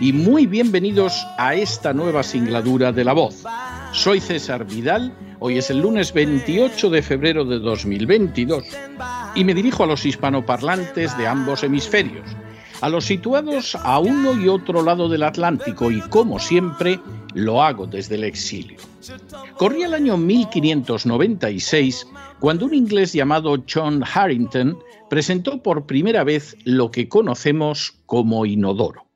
y muy bienvenidos a esta nueva singladura de La Voz. Soy César Vidal, hoy es el lunes 28 de febrero de 2022 y me dirijo a los hispanoparlantes de ambos hemisferios, a los situados a uno y otro lado del Atlántico y como siempre lo hago desde el exilio. Corría el año 1596 cuando un inglés llamado John Harrington presentó por primera vez lo que conocemos como inodoro.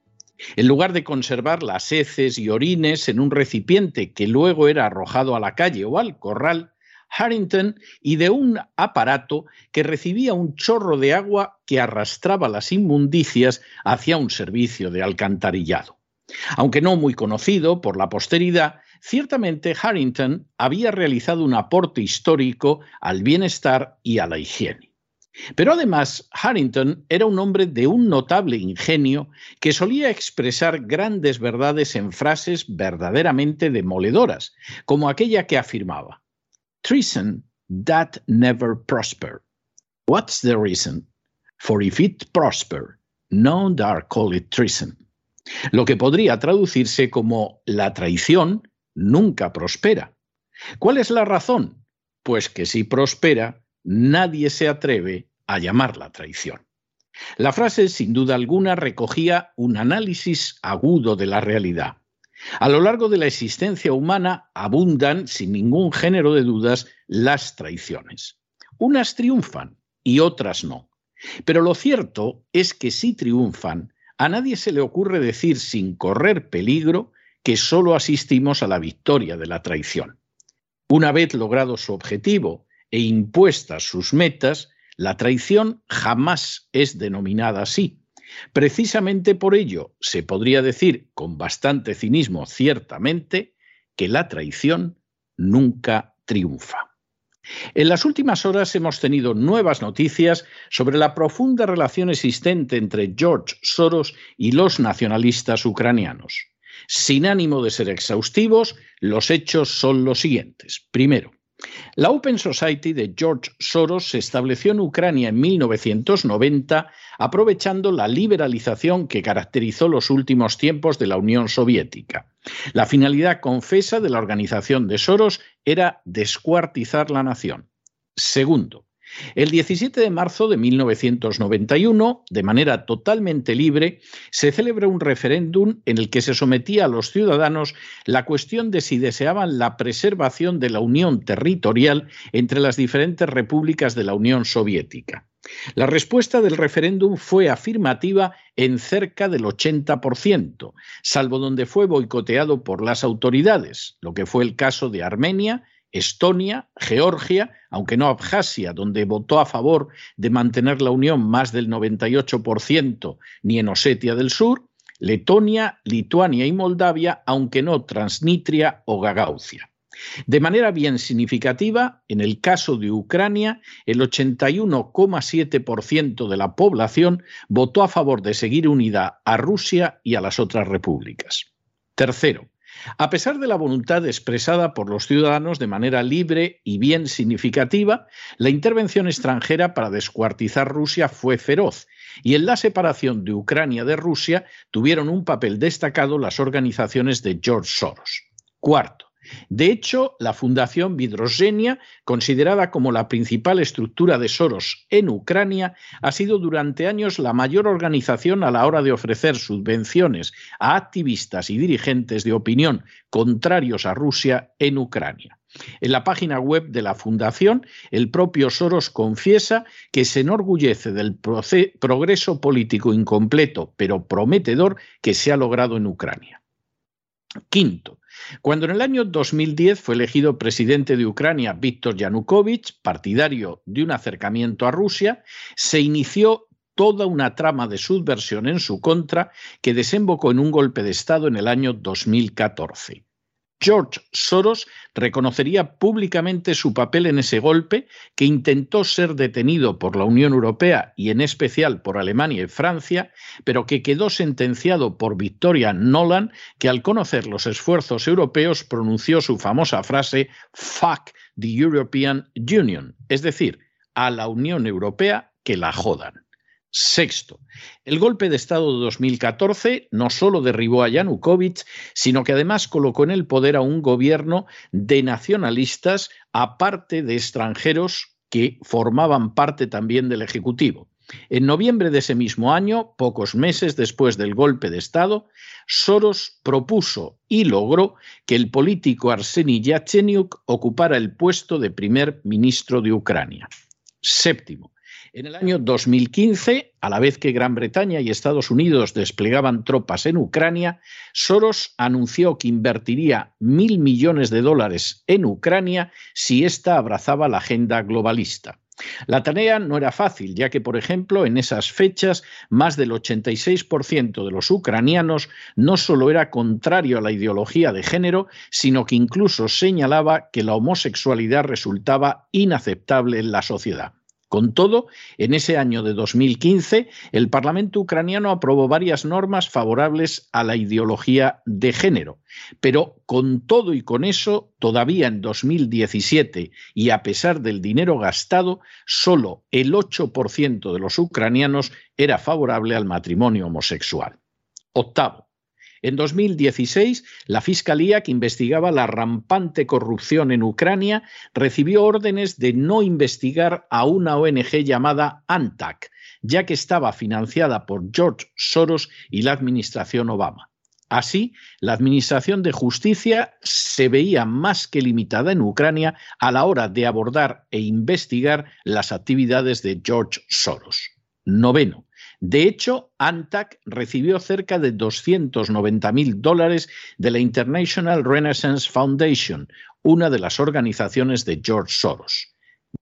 En lugar de conservar las heces y orines en un recipiente que luego era arrojado a la calle o al corral, Harrington ideó un aparato que recibía un chorro de agua que arrastraba las inmundicias hacia un servicio de alcantarillado. Aunque no muy conocido por la posteridad, ciertamente Harrington había realizado un aporte histórico al bienestar y a la higiene. Pero además, Harrington era un hombre de un notable ingenio que solía expresar grandes verdades en frases verdaderamente demoledoras, como aquella que afirmaba: Treason that never prosper. What's the reason? For if it prosper, no dare call it treason. Lo que podría traducirse como la traición nunca prospera. ¿Cuál es la razón? Pues que si prospera, nadie se atreve a llamarla traición. La frase, sin duda alguna, recogía un análisis agudo de la realidad. A lo largo de la existencia humana abundan, sin ningún género de dudas, las traiciones. Unas triunfan y otras no. Pero lo cierto es que si triunfan, a nadie se le ocurre decir sin correr peligro que solo asistimos a la victoria de la traición. Una vez logrado su objetivo e impuestas sus metas, la traición jamás es denominada así. Precisamente por ello se podría decir con bastante cinismo ciertamente que la traición nunca triunfa. En las últimas horas hemos tenido nuevas noticias sobre la profunda relación existente entre George Soros y los nacionalistas ucranianos. Sin ánimo de ser exhaustivos, los hechos son los siguientes. Primero, la Open Society de George Soros se estableció en Ucrania en 1990, aprovechando la liberalización que caracterizó los últimos tiempos de la Unión Soviética. La finalidad confesa de la organización de Soros era descuartizar la nación. Segundo, el 17 de marzo de 1991, de manera totalmente libre, se celebra un referéndum en el que se sometía a los ciudadanos la cuestión de si deseaban la preservación de la unión territorial entre las diferentes repúblicas de la Unión Soviética. La respuesta del referéndum fue afirmativa en cerca del 80%, salvo donde fue boicoteado por las autoridades, lo que fue el caso de Armenia, Estonia, Georgia, aunque no Abjasia, donde votó a favor de mantener la unión más del 98%, ni en Osetia del Sur, Letonia, Lituania y Moldavia, aunque no Transnistria o Gagaucia. De manera bien significativa, en el caso de Ucrania, el 81,7% de la población votó a favor de seguir unida a Rusia y a las otras repúblicas. Tercero, a pesar de la voluntad expresada por los ciudadanos de manera libre y bien significativa, la intervención extranjera para descuartizar Rusia fue feroz y en la separación de Ucrania de Rusia tuvieron un papel destacado las organizaciones de George Soros. Cuarto, De hecho, la Fundación Vidrosgenia, considerada como la principal estructura de Soros en Ucrania, ha sido durante años la mayor organización a la hora de ofrecer subvenciones a activistas y dirigentes de opinión contrarios a Rusia en Ucrania. En la página web de la Fundación, el propio Soros confiesa que se enorgullece del progreso político incompleto pero prometedor que se ha logrado en Ucrania. Quinto, cuando en el año 2010 fue elegido presidente de Ucrania Víctor Yanukovych, partidario de un acercamiento a Rusia, se inició toda una trama de subversión en su contra que desembocó en un golpe de Estado en el año 2014. George Soros reconocería públicamente su papel en ese golpe, que intentó ser detenido por la Unión Europea y en especial por Alemania y Francia, pero que quedó sentenciado por Victoria Nolan, que al conocer los esfuerzos europeos pronunció su famosa frase Fuck the European Union, es decir, a la Unión Europea que la jodan. Sexto, el golpe de Estado de 2014 no solo derribó a Yanukovych, sino que además colocó en el poder a un gobierno de nacionalistas, aparte de extranjeros que formaban parte también del Ejecutivo. En noviembre de ese mismo año, pocos meses después del golpe de Estado, Soros propuso y logró que el político Arseny Yatsenyuk ocupara el puesto de primer ministro de Ucrania. Séptimo, en el año 2015, a la vez que Gran Bretaña y Estados Unidos desplegaban tropas en Ucrania, Soros anunció que invertiría mil millones de dólares en Ucrania si ésta abrazaba la agenda globalista. La tarea no era fácil, ya que, por ejemplo, en esas fechas, más del 86% de los ucranianos no solo era contrario a la ideología de género, sino que incluso señalaba que la homosexualidad resultaba inaceptable en la sociedad. Con todo, en ese año de 2015, el Parlamento ucraniano aprobó varias normas favorables a la ideología de género. Pero con todo y con eso, todavía en 2017, y a pesar del dinero gastado, solo el 8% de los ucranianos era favorable al matrimonio homosexual. Octavo, en 2016, la Fiscalía que investigaba la rampante corrupción en Ucrania recibió órdenes de no investigar a una ONG llamada ANTAC, ya que estaba financiada por George Soros y la administración Obama. Así, la Administración de Justicia se veía más que limitada en Ucrania a la hora de abordar e investigar las actividades de George Soros. Noveno. De hecho, ANTAC recibió cerca de 290 mil dólares de la International Renaissance Foundation, una de las organizaciones de George Soros.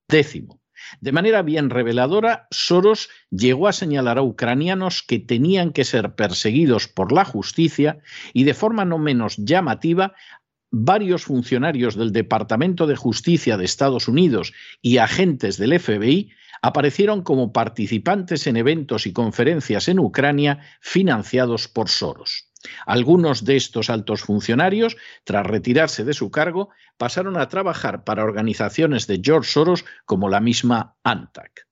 Décimo. De manera bien reveladora, Soros llegó a señalar a ucranianos que tenían que ser perseguidos por la justicia y de forma no menos llamativa varios funcionarios del Departamento de Justicia de Estados Unidos y agentes del FBI aparecieron como participantes en eventos y conferencias en Ucrania financiados por Soros. Algunos de estos altos funcionarios, tras retirarse de su cargo, pasaron a trabajar para organizaciones de George Soros como la misma ANTAC.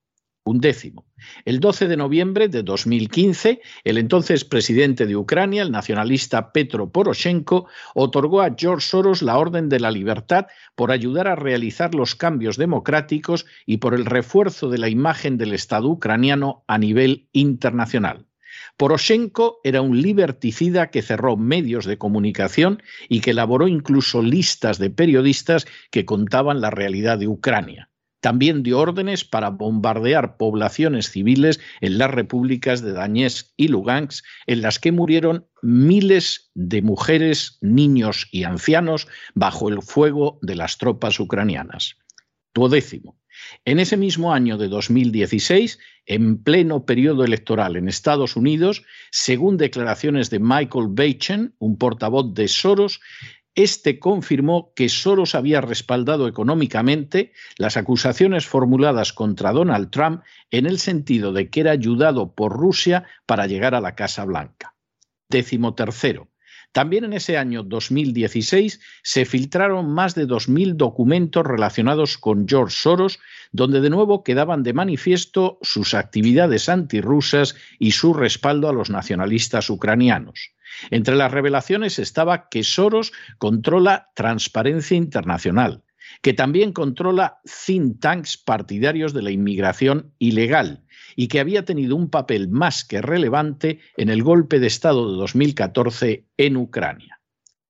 Un décimo. El 12 de noviembre de 2015, el entonces presidente de Ucrania, el nacionalista Petro Poroshenko, otorgó a George Soros la Orden de la Libertad por ayudar a realizar los cambios democráticos y por el refuerzo de la imagen del Estado ucraniano a nivel internacional. Poroshenko era un liberticida que cerró medios de comunicación y que elaboró incluso listas de periodistas que contaban la realidad de Ucrania. También dio órdenes para bombardear poblaciones civiles en las repúblicas de Donetsk y Lugansk, en las que murieron miles de mujeres, niños y ancianos bajo el fuego de las tropas ucranianas. Duodécimo. En ese mismo año de 2016, en pleno periodo electoral en Estados Unidos, según declaraciones de Michael Bachen, un portavoz de Soros, este confirmó que Soros había respaldado económicamente las acusaciones formuladas contra Donald Trump en el sentido de que era ayudado por Rusia para llegar a la Casa Blanca. Décimo tercero. También en ese año 2016 se filtraron más de 2.000 documentos relacionados con George Soros, donde de nuevo quedaban de manifiesto sus actividades antirrusas y su respaldo a los nacionalistas ucranianos. Entre las revelaciones estaba que Soros controla Transparencia Internacional, que también controla think tanks partidarios de la inmigración ilegal y que había tenido un papel más que relevante en el golpe de Estado de 2014 en Ucrania.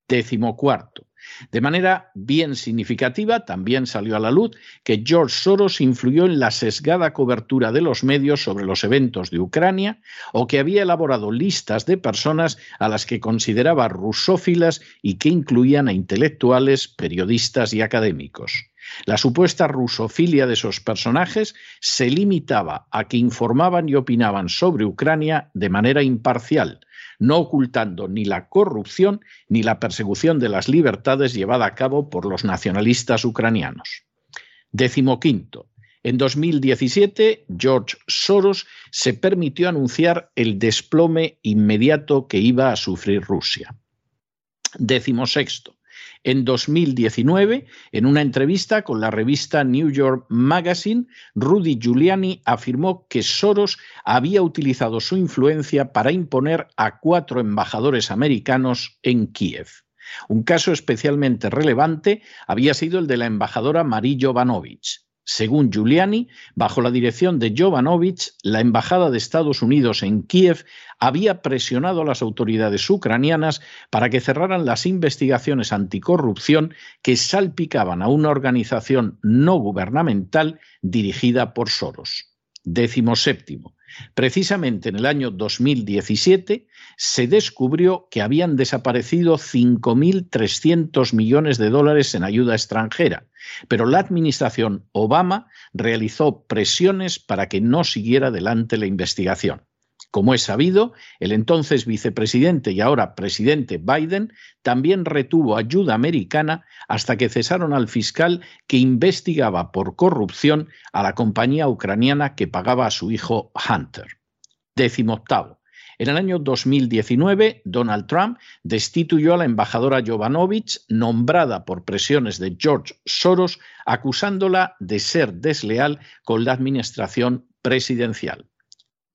Décimo cuarto. De manera bien significativa, también salió a la luz que George Soros influyó en la sesgada cobertura de los medios sobre los eventos de Ucrania o que había elaborado listas de personas a las que consideraba rusófilas y que incluían a intelectuales, periodistas y académicos. La supuesta rusofilia de esos personajes se limitaba a que informaban y opinaban sobre Ucrania de manera imparcial, no ocultando ni la corrupción ni la persecución de las libertades llevada a cabo por los nacionalistas ucranianos. Décimo quinto. En 2017, George Soros se permitió anunciar el desplome inmediato que iba a sufrir Rusia. Décimo sexto. En 2019, en una entrevista con la revista New York Magazine, Rudy Giuliani afirmó que Soros había utilizado su influencia para imponer a cuatro embajadores americanos en Kiev. Un caso especialmente relevante había sido el de la embajadora Marie Jovanovic. Según Giuliani, bajo la dirección de Jovanovich, la Embajada de Estados Unidos en Kiev había presionado a las autoridades ucranianas para que cerraran las investigaciones anticorrupción que salpicaban a una organización no gubernamental dirigida por Soros. Décimo séptimo. Precisamente en el año 2017 se descubrió que habían desaparecido 5.300 millones de dólares en ayuda extranjera, pero la administración Obama realizó presiones para que no siguiera adelante la investigación. Como es sabido, el entonces vicepresidente y ahora presidente Biden también retuvo ayuda americana hasta que cesaron al fiscal que investigaba por corrupción a la compañía ucraniana que pagaba a su hijo Hunter. Décimo octavo. En el año 2019, Donald Trump destituyó a la embajadora Jovanovich, nombrada por presiones de George Soros, acusándola de ser desleal con la administración presidencial.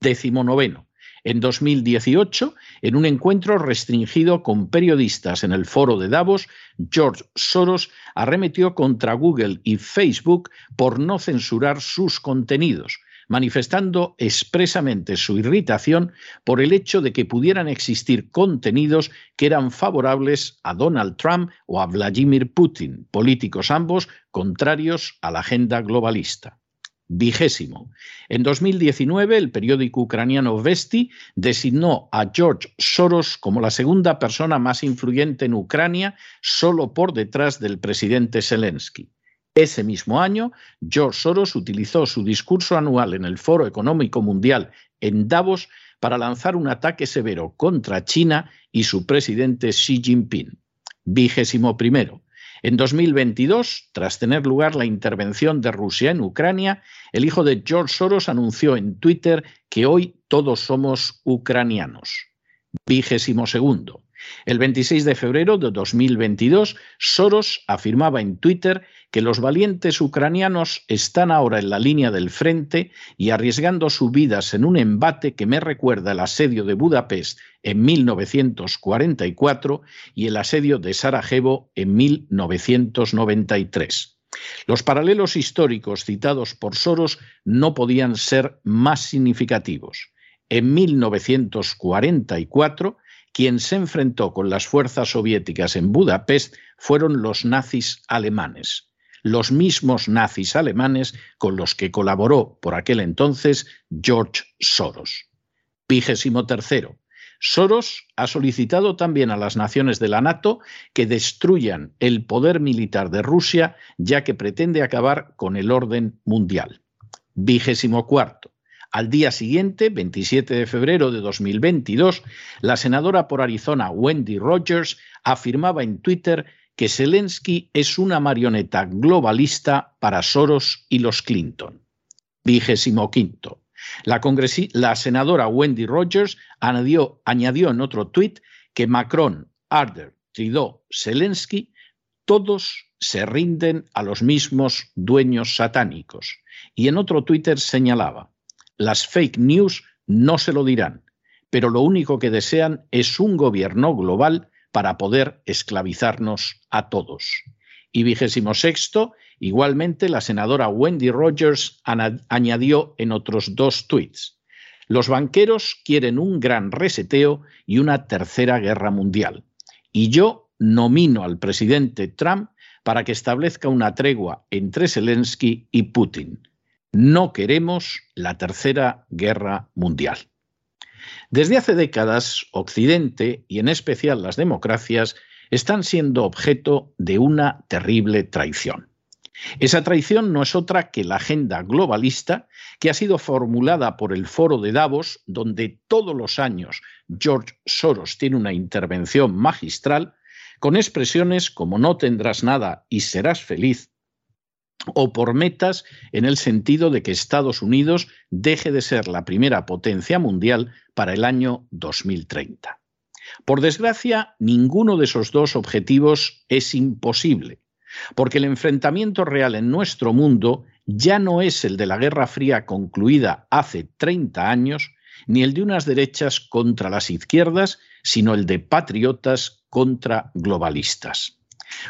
Décimo noveno. En 2018, en un encuentro restringido con periodistas en el foro de Davos, George Soros arremetió contra Google y Facebook por no censurar sus contenidos, manifestando expresamente su irritación por el hecho de que pudieran existir contenidos que eran favorables a Donald Trump o a Vladimir Putin, políticos ambos contrarios a la agenda globalista. Vigésimo. En 2019, el periódico ucraniano Vesti designó a George Soros como la segunda persona más influyente en Ucrania, solo por detrás del presidente Zelensky. Ese mismo año, George Soros utilizó su discurso anual en el Foro Económico Mundial en Davos para lanzar un ataque severo contra China y su presidente Xi Jinping. Vigésimo primero. En 2022, tras tener lugar la intervención de Rusia en Ucrania, el hijo de George Soros anunció en Twitter que hoy todos somos ucranianos. Vigésimo segundo. El 26 de febrero de 2022, Soros afirmaba en Twitter que los valientes ucranianos están ahora en la línea del frente y arriesgando sus vidas en un embate que me recuerda el asedio de Budapest en 1944 y el asedio de Sarajevo en 1993. Los paralelos históricos citados por Soros no podían ser más significativos. En 1944, quien se enfrentó con las fuerzas soviéticas en Budapest fueron los nazis alemanes los mismos nazis alemanes con los que colaboró por aquel entonces George Soros. Vigésimo. Soros ha solicitado también a las naciones de la NATO que destruyan el poder militar de Rusia, ya que pretende acabar con el orden mundial. Vigésimo. Al día siguiente, 27 de febrero de 2022, la senadora por Arizona Wendy Rogers afirmaba en Twitter que Zelensky es una marioneta globalista para Soros y los Clinton. Vigésimo quinto. La, la senadora Wendy Rogers añadió, añadió en otro tuit que Macron, Arder, Trudeau, Zelensky, todos se rinden a los mismos dueños satánicos. Y en otro Twitter señalaba, las fake news no se lo dirán, pero lo único que desean es un gobierno global para poder esclavizarnos a todos. Y vigésimo sexto, igualmente la senadora Wendy Rogers añadió en otros dos tweets. Los banqueros quieren un gran reseteo y una tercera guerra mundial. Y yo nomino al presidente Trump para que establezca una tregua entre Zelensky y Putin. No queremos la tercera guerra mundial. Desde hace décadas, Occidente, y en especial las democracias, están siendo objeto de una terrible traición. Esa traición no es otra que la agenda globalista que ha sido formulada por el Foro de Davos, donde todos los años George Soros tiene una intervención magistral, con expresiones como no tendrás nada y serás feliz, o por metas en el sentido de que Estados Unidos deje de ser la primera potencia mundial para el año 2030. Por desgracia, ninguno de esos dos objetivos es imposible, porque el enfrentamiento real en nuestro mundo ya no es el de la Guerra Fría concluida hace 30 años, ni el de unas derechas contra las izquierdas, sino el de patriotas contra globalistas.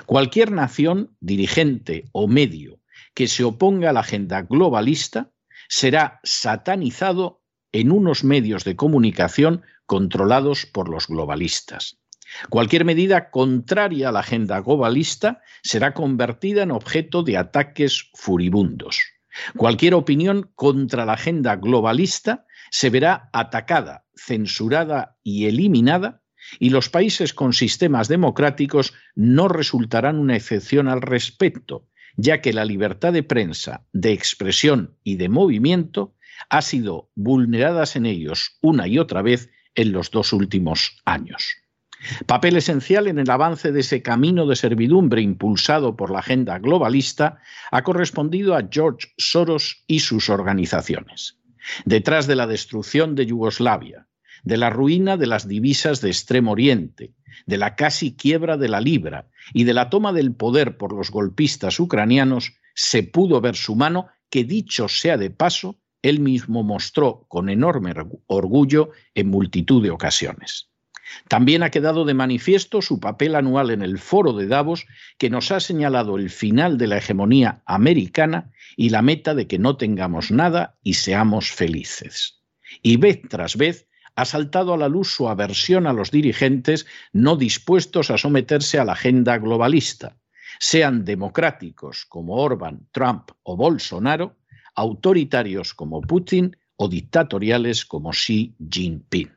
Cualquier nación, dirigente o medio que se oponga a la agenda globalista será satanizado en unos medios de comunicación controlados por los globalistas. Cualquier medida contraria a la agenda globalista será convertida en objeto de ataques furibundos. Cualquier opinión contra la agenda globalista se verá atacada, censurada y eliminada, y los países con sistemas democráticos no resultarán una excepción al respecto, ya que la libertad de prensa, de expresión y de movimiento ha sido vulnerada en ellos una y otra vez en los dos últimos años. Papel esencial en el avance de ese camino de servidumbre impulsado por la agenda globalista ha correspondido a George Soros y sus organizaciones. Detrás de la destrucción de Yugoslavia, de la ruina de las divisas de Extremo Oriente, de la casi quiebra de la libra y de la toma del poder por los golpistas ucranianos, se pudo ver su mano que, dicho sea de paso, él mismo mostró con enorme orgullo en multitud de ocasiones. También ha quedado de manifiesto su papel anual en el foro de Davos, que nos ha señalado el final de la hegemonía americana y la meta de que no tengamos nada y seamos felices. Y vez tras vez ha saltado a la luz su aversión a los dirigentes no dispuestos a someterse a la agenda globalista, sean democráticos como Orban, Trump o Bolsonaro, autoritarios como Putin o dictatoriales como Xi Jinping.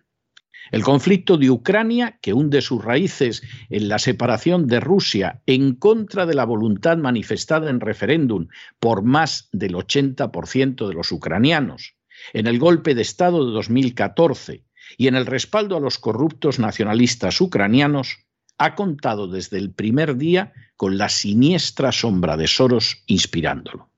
El conflicto de Ucrania, que hunde sus raíces en la separación de Rusia en contra de la voluntad manifestada en referéndum por más del 80% de los ucranianos, en el golpe de Estado de 2014 y en el respaldo a los corruptos nacionalistas ucranianos, ha contado desde el primer día con la siniestra sombra de Soros inspirándolo.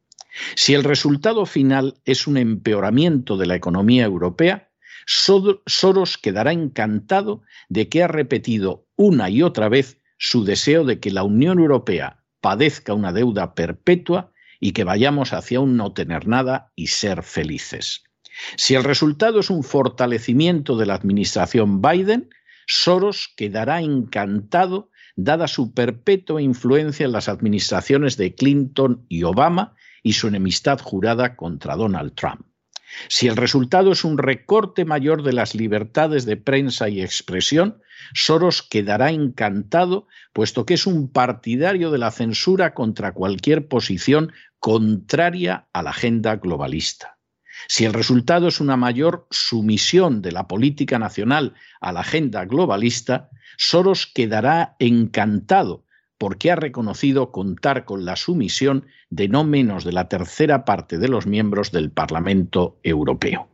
Si el resultado final es un empeoramiento de la economía europea, Soros quedará encantado de que ha repetido una y otra vez su deseo de que la Unión Europea padezca una deuda perpetua y que vayamos hacia un no tener nada y ser felices. Si el resultado es un fortalecimiento de la administración Biden, Soros quedará encantado dada su perpetua influencia en las administraciones de Clinton y Obama y su enemistad jurada contra Donald Trump. Si el resultado es un recorte mayor de las libertades de prensa y expresión, Soros quedará encantado, puesto que es un partidario de la censura contra cualquier posición contraria a la agenda globalista. Si el resultado es una mayor sumisión de la política nacional a la agenda globalista, Soros quedará encantado porque ha reconocido contar con la sumisión de no menos de la tercera parte de los miembros del Parlamento Europeo.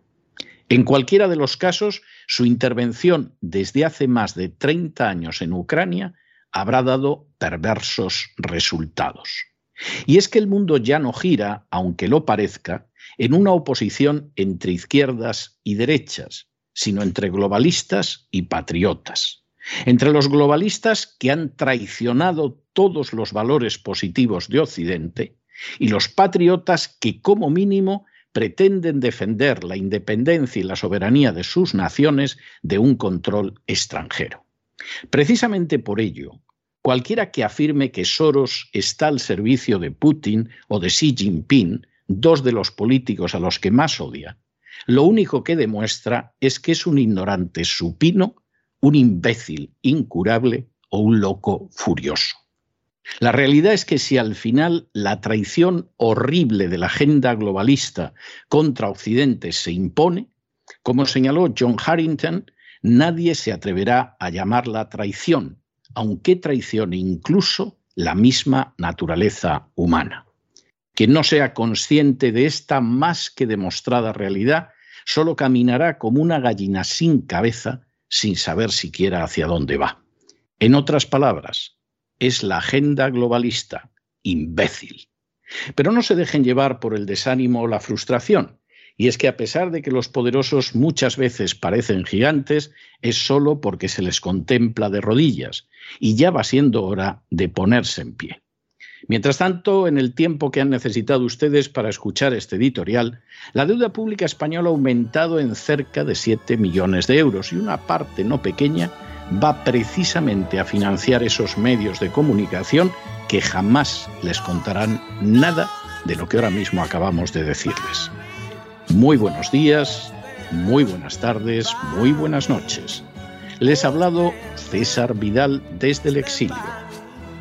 En cualquiera de los casos, su intervención desde hace más de 30 años en Ucrania habrá dado perversos resultados. Y es que el mundo ya no gira, aunque lo parezca, en una oposición entre izquierdas y derechas, sino entre globalistas y patriotas. entre los globalistas que han traicionado todos los valores positivos de Occidente y los patriotas que como mínimo pretenden defender la independencia y la soberanía de sus naciones de un control extranjero. Precisamente por ello, cualquiera que afirme que Soros está al servicio de Putin o de Xi Jinping, dos de los políticos a los que más odia, lo único que demuestra es que es un ignorante supino, un imbécil incurable o un loco furioso. La realidad es que si al final la traición horrible de la agenda globalista contra Occidente se impone, como señaló John Harrington, nadie se atreverá a llamarla traición, aunque traicione incluso la misma naturaleza humana. Quien no sea consciente de esta más que demostrada realidad, solo caminará como una gallina sin cabeza, sin saber siquiera hacia dónde va. En otras palabras, es la agenda globalista, imbécil. Pero no se dejen llevar por el desánimo o la frustración. Y es que a pesar de que los poderosos muchas veces parecen gigantes, es solo porque se les contempla de rodillas, y ya va siendo hora de ponerse en pie. Mientras tanto, en el tiempo que han necesitado ustedes para escuchar este editorial, la deuda pública española ha aumentado en cerca de 7 millones de euros y una parte no pequeña va precisamente a financiar esos medios de comunicación que jamás les contarán nada de lo que ahora mismo acabamos de decirles. Muy buenos días, muy buenas tardes, muy buenas noches. Les ha hablado César Vidal desde el exilio.